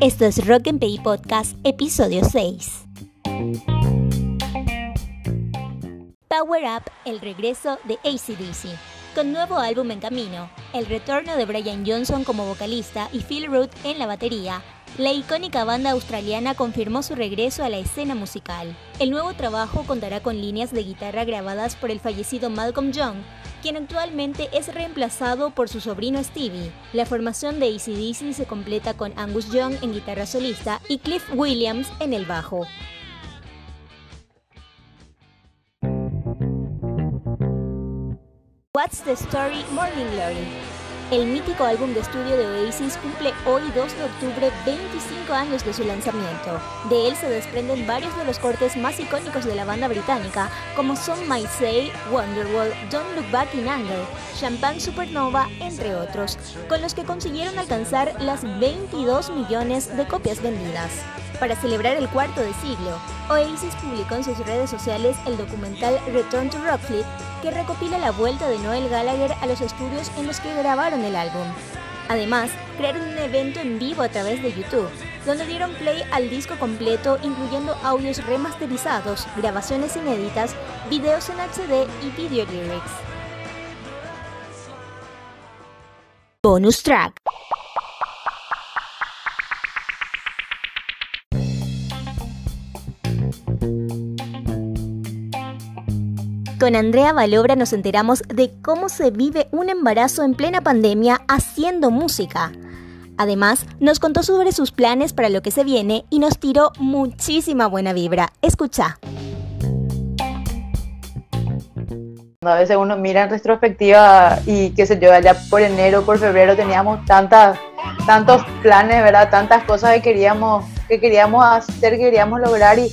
Esto es Rock and Pay Podcast, episodio 6. Power Up, el regreso de ACDC. Con nuevo álbum en camino, el retorno de Brian Johnson como vocalista y Phil Root en la batería, la icónica banda australiana confirmó su regreso a la escena musical. El nuevo trabajo contará con líneas de guitarra grabadas por el fallecido Malcolm Young, quien actualmente es reemplazado por su sobrino Stevie. La formación de ACDC se completa con Angus Young en guitarra solista y Cliff Williams en el bajo. What's the Story Morning Glory el mítico álbum de estudio de Oasis cumple hoy 2 de octubre 25 años de su lanzamiento. De él se desprenden varios de los cortes más icónicos de la banda británica, como Some Might Say, Wonderwall, Don't Look Back in Anger, Champagne Supernova, entre otros, con los que consiguieron alcanzar las 22 millones de copias vendidas. Para celebrar el cuarto de siglo, Oasis publicó en sus redes sociales el documental Return to Rockfleet, que recopila la vuelta de Noel Gallagher a los estudios en los que grabaron el álbum. Además, crearon un evento en vivo a través de YouTube, donde dieron play al disco completo incluyendo audios remasterizados, grabaciones inéditas, videos en HD y video lyrics. Bonus track. Con Andrea Valobra nos enteramos de cómo se vive un embarazo en plena pandemia haciendo música. Además, nos contó sobre sus planes para lo que se viene y nos tiró muchísima buena vibra. Escucha. A veces uno mira en retrospectiva y qué sé yo, allá por enero, por febrero teníamos tantas, tantos planes, ¿verdad? Tantas cosas que queríamos, que queríamos hacer, que queríamos lograr y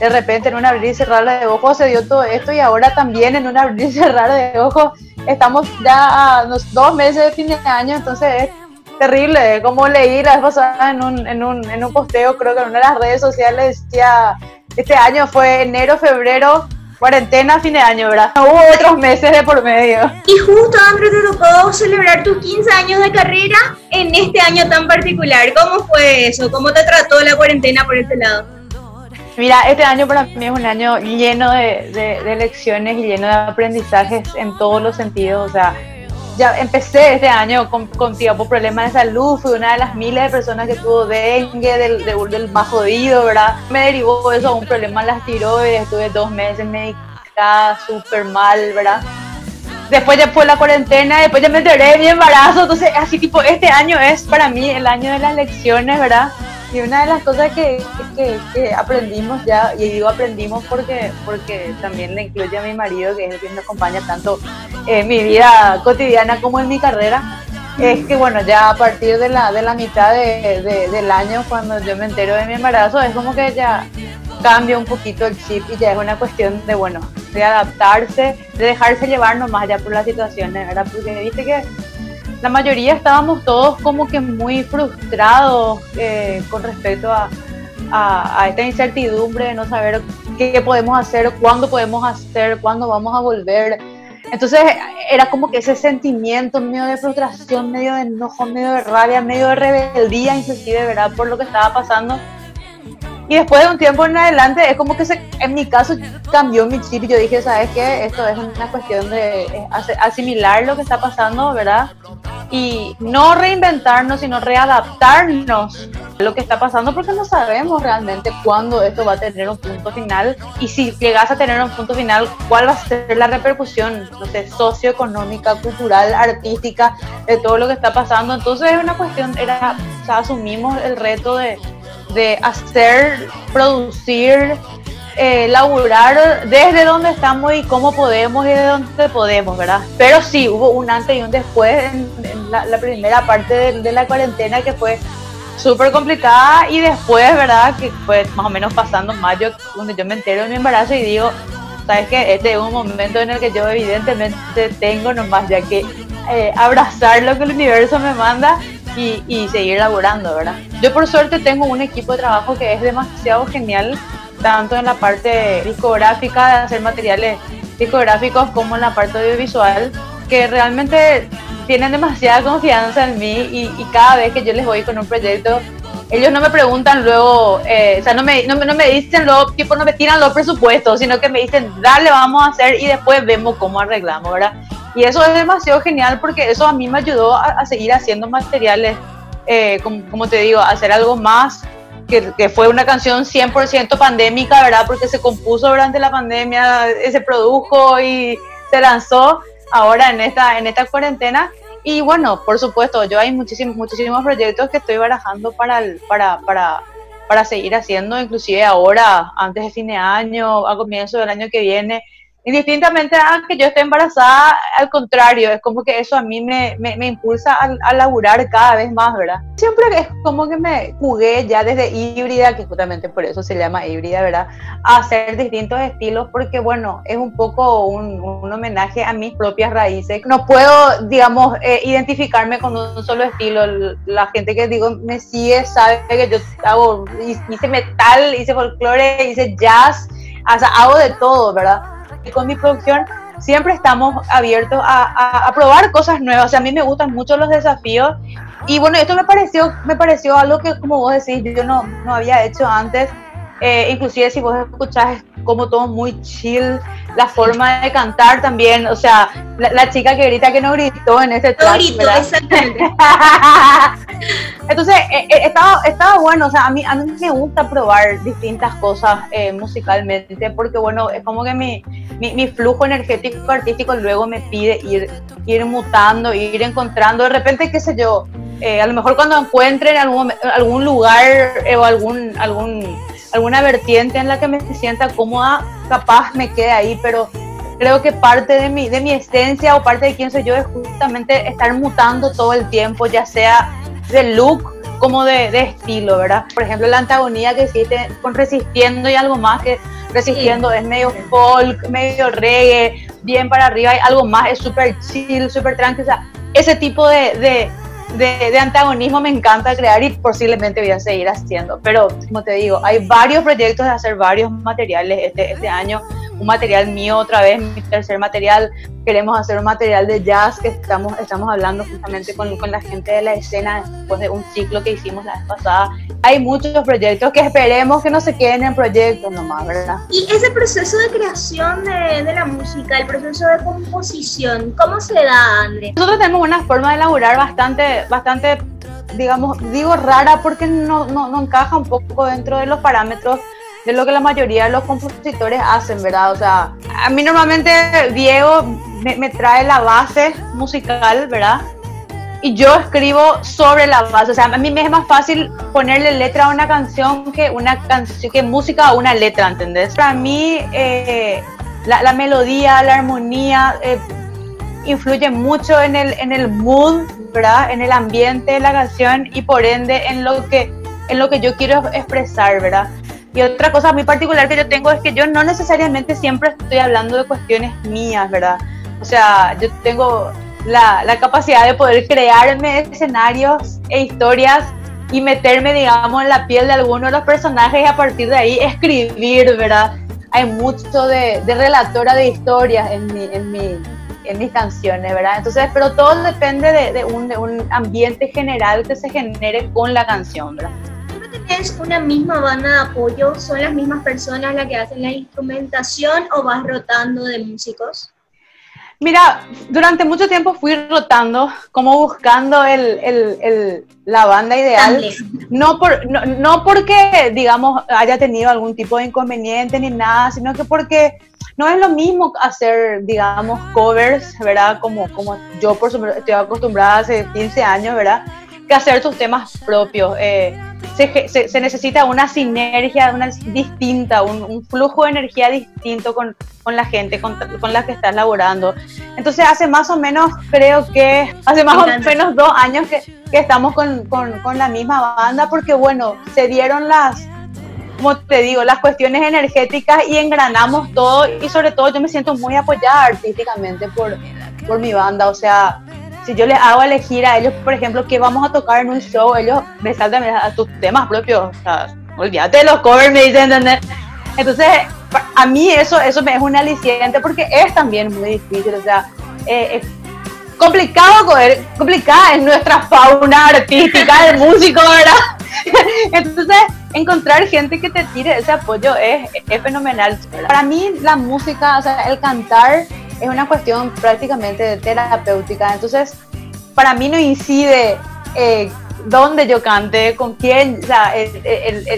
de repente en un abrir y cerrar de ojos se dio todo esto y ahora también en un abrir y cerrar de ojos estamos ya a unos dos meses de fin de año, entonces es terrible. Como leí la vez en un, en, un, en un posteo, creo que en una de las redes sociales decía, este año fue enero, febrero, cuarentena, fin de año, ¿verdad? Hubo otros meses de por medio. Y justo, André, te tocó celebrar tus 15 años de carrera en este año tan particular. ¿Cómo fue eso? ¿Cómo te trató la cuarentena por este lado? Mira, este año para mí es un año lleno de, de, lecciones y lleno de aprendizajes en todos los sentidos. O sea, ya empecé este año con, con problemas de salud, fui una de las miles de personas que tuvo dengue, del, del, más jodido, ¿verdad? Me derivó eso a un problema en las tiroides, estuve dos meses medicada, súper mal, ¿verdad? Después ya fue la cuarentena, después ya me enteré de mi embarazo, entonces así tipo, este año es para mí el año de las lecciones, ¿verdad? Y una de las cosas que, que, aprendimos ya, y digo aprendimos porque, porque también le incluye a mi marido, que es el que me acompaña tanto en mi vida cotidiana como en mi carrera, es que bueno, ya a partir de la, de la mitad de, del año, cuando yo me entero de mi embarazo, es como que ya cambia un poquito el chip y ya es una cuestión de, bueno, de adaptarse, de dejarse llevar nomás ya por las situaciones, ¿verdad? Porque viste que la mayoría estábamos todos como que muy frustrados eh, con respecto a, esta incertidumbre de no saber qué podemos hacer, cuándo podemos hacer, cuándo vamos a volver. Entonces era como que ese sentimiento medio de frustración, medio de enojo, medio de rabia, medio de rebeldía inclusive, ¿verdad? Por lo que estaba pasando. Y después de un tiempo en adelante, es como que se, en mi caso cambió mi chip. Yo dije, ¿sabes qué? Esto es una cuestión de asimilar lo que está pasando, ¿verdad? Y no reinventarnos, sino readaptarnos a lo que está pasando porque no sabemos realmente cuándo esto va a tener un punto final y si llegas a tener un punto final, cuál va a ser la repercusión, no sé, socioeconómica, cultural, artística, de todo lo que está pasando. Entonces es una cuestión, era, o asumimos el reto de, de hacer, producir, eh, laburar desde donde estamos y cómo podemos y de dónde podemos, ¿verdad? Pero sí, hubo un antes y un después en, la, primera parte de, la cuarentena que fue súper complicada y después, ¿verdad? Que fue más o menos pasando mayo, donde yo me entero de mi embarazo y digo, ¿sabes qué? Este es un momento en el que yo evidentemente tengo nomás ya que eh, abrazar lo que el universo me manda y, y seguir laburando, ¿verdad? Yo por suerte tengo un equipo de trabajo que es demasiado genial tanto en la parte discográfica, de hacer materiales discográficos, como en la parte audiovisual, que realmente tienen demasiada confianza en mí y, y cada vez que yo les voy con un proyecto, ellos no me preguntan luego, eh, o sea, no me, no, no, me dicen luego, tipo, no me tiran los presupuestos, sino que me dicen, dale, vamos a hacer y después vemos cómo arreglamos, ¿verdad? Y eso es demasiado genial porque eso a mí me ayudó a, seguir haciendo materiales, eh, como, como, te digo, hacer algo más, que, que fue una canción 100% pandémica, ¿verdad? Porque se compuso durante la pandemia, se produjo y se lanzó ahora en esta, en esta cuarentena y bueno, por supuesto, yo hay muchísimos, muchísimos proyectos que estoy barajando para, para, para, para seguir haciendo, inclusive ahora, antes de fin de año, a comienzo del año que viene. Indistintamente a que yo esté embarazada, al contrario, es como que eso a mí me, me, me impulsa a, a, laburar cada vez más, ¿verdad? Siempre es como que me jugué ya desde híbrida, que justamente por eso se llama híbrida, ¿verdad? A hacer distintos estilos, porque bueno, es un poco un, un homenaje a mis propias raíces. No puedo, digamos, eh, identificarme con un solo estilo. La gente que digo me sigue sabe que yo hago, hice metal, hice folclore, hice jazz, o sea, hago de todo, ¿verdad? Con mi producción siempre estamos abiertos a, a, probar cosas nuevas. A mí me gustan mucho los desafíos. Y bueno, esto me pareció, me pareció algo que, como vos decís, yo no, no había hecho antes. Eh, inclusive si vos escuchás como todo muy chill, la forma de cantar también, o sea, la, la chica que grita que no gritó en ese track, no gritó, exactamente. Entonces, eh, eh, estaba, estaba bueno, o sea, a mí, a mí me gusta probar distintas cosas eh, musicalmente, porque bueno, es como que mi, mi, mi, flujo energético artístico luego me pide ir, ir mutando, ir encontrando, de repente, qué sé yo, a lo mejor cuando encuentre en algún, algún lugar o algún, algún alguna vertiente en la que me sienta cómoda, capaz me quede ahí, pero creo que parte de mi, de mi esencia o parte de quién soy yo es justamente estar mutando todo el tiempo, ya sea de look como de, de estilo, ¿verdad? Por ejemplo, la antagonía que existe con Resistiendo y algo más, que Resistiendo sí. es medio folk, medio reggae, bien para arriba, hay algo más, es súper chill, súper tranquilo, o sea, ese tipo de, de de, de, antagonismo me encanta crear y posiblemente voy a seguir haciendo. Pero, como te digo, hay varios proyectos de hacer varios materiales este, este año. Un material mío otra vez, mi tercer material. Queremos hacer un material de jazz que estamos, estamos hablando justamente con, con la gente de la escena después de un ciclo que hicimos la vez pasada. Hay muchos proyectos que esperemos que no se queden en proyectos nomás, ¿verdad? Y ese proceso de creación de, de la música, el proceso de composición, ¿cómo se da, André? Nosotros tenemos una forma de elaborar bastante, bastante digamos, digo rara porque no, no, no encaja un poco dentro de los parámetros de lo que la mayoría de los compositores hacen, ¿verdad? O sea, a mí normalmente Diego me, me trae la base musical, ¿verdad? y yo escribo sobre la base. O sea, a mí me es más fácil ponerle letra a una canción que una canción, que música a una letra, ¿entendés? Para mí, eh, la, la, melodía, la armonía eh, influye mucho en el, en el mood, ¿verdad? En el ambiente de la canción y por ende en lo que, en lo que yo quiero expresar, ¿verdad? Y otra cosa muy particular que yo tengo es que yo no necesariamente siempre estoy hablando de cuestiones mías, ¿verdad? O sea, yo tengo la, la, capacidad de poder crearme escenarios e historias y meterme, digamos, en la piel de alguno de los personajes y a partir de ahí escribir, ¿verdad? Hay mucho de, de relatora de historias en, mi, en, mi, en mis canciones, ¿verdad? Entonces, pero todo depende de, de, un, de un ambiente general que se genere con la canción, ¿verdad? ¿Es una misma banda de apoyo? ¿Son las mismas personas las que hacen la instrumentación o vas rotando de músicos? Mira, durante mucho tiempo fui rotando, como buscando el, el, el, la banda ideal. No, por, no, no, porque, digamos, haya tenido algún tipo de inconveniente ni nada, sino que porque no es lo mismo hacer, digamos, covers, ¿verdad? Como, como yo, por supuesto, estoy acostumbrada hace 15 años, ¿verdad? Que hacer tus temas propios. Eh, se, se, se, necesita una sinergia una, distinta, un, un, flujo de energía distinto con, con la gente con, con, la que estás laborando. Entonces hace más o menos, creo que hace más o menos dos años que, que estamos con, con, con, la misma banda porque bueno, se dieron las, como te digo, las cuestiones energéticas y engranamos todo y sobre todo yo me siento muy apoyada artísticamente por, por mi banda, o sea, si yo les hago elegir a ellos, por ejemplo, que vamos a tocar en un show, ellos me saltan a tus temas propios, olvídate de los covers, me dicen, ¿entendés? Entonces, a mí eso, eso me es un aliciente porque es también muy difícil, o sea, eh, complicado, complicada es nuestra fauna artística del músico, ¿verdad? Entonces, encontrar gente que te tire ese apoyo es, es fenomenal. Para mí, la música, o sea, el cantar es una cuestión prácticamente terapéutica. Entonces, para mí no incide eh, dónde yo cante, con quién, o sea,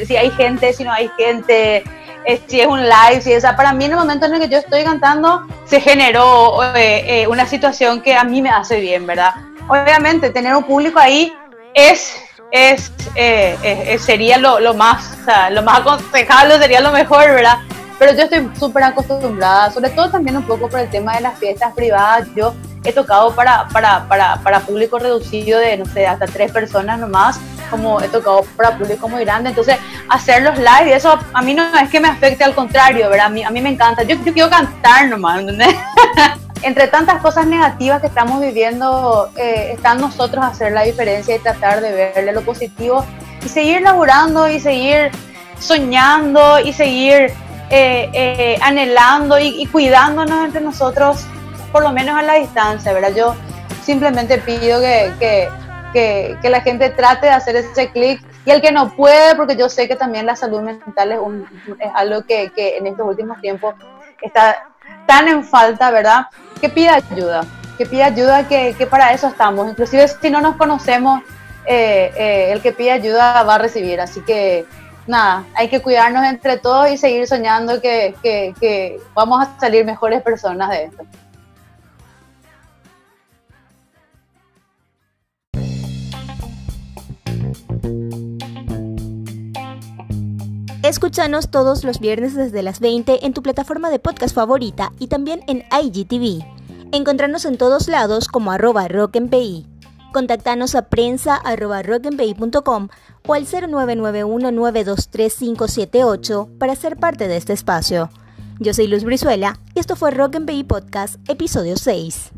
si hay gente, si no hay gente, eh, si es un live, si es, para mí en el momento en el que yo estoy cantando se generó eh, una situación que a mí me hace bien, ¿verdad? Obviamente tener un público ahí es es, sería lo, lo más, o sea, lo más aconsejable, sería lo mejor, ¿verdad? Pero yo estoy súper acostumbrada, sobre todo también un poco por el tema de las fiestas privadas. Yo he tocado para, para, para, para público reducido de, no sé, hasta tres personas nomás, como he tocado para público muy grande. Entonces, hacer los live, eso a mí no es que me afecte, al contrario, ¿verdad? A mí, a mí me encanta. Yo, yo quiero cantar nomás, ¿entendés? Entre tantas cosas negativas que estamos viviendo, eh, está nosotros hacer la diferencia y tratar de verle lo positivo y seguir laburando y seguir soñando y seguir eh, eh, anhelando y, cuidándonos entre nosotros, por lo menos a la distancia, ¿verdad? Yo simplemente pido que, que, la gente trate de hacer ese clic y el que no puede, porque yo sé que también la salud mental es, un, es algo que, que en estos últimos tiempos está tan en falta, ¿verdad? Que pida ayuda, que pida ayuda, que, que para eso estamos. Inclusive si no nos conocemos, eh, el que pide ayuda va a recibir. Así que nada, hay que cuidarnos entre todos y seguir soñando que, que, vamos a salir mejores personas de esto. Escúchanos todos los viernes desde las 20 en tu plataforma de podcast favorita y también en IGTV. Encontrarnos en todos lados como arroba. Contactanos a prensa arroba o al 0991-923-578 para ser parte de este espacio. Yo soy Luz Brizuela y esto fue Rock Podcast, episodio 6.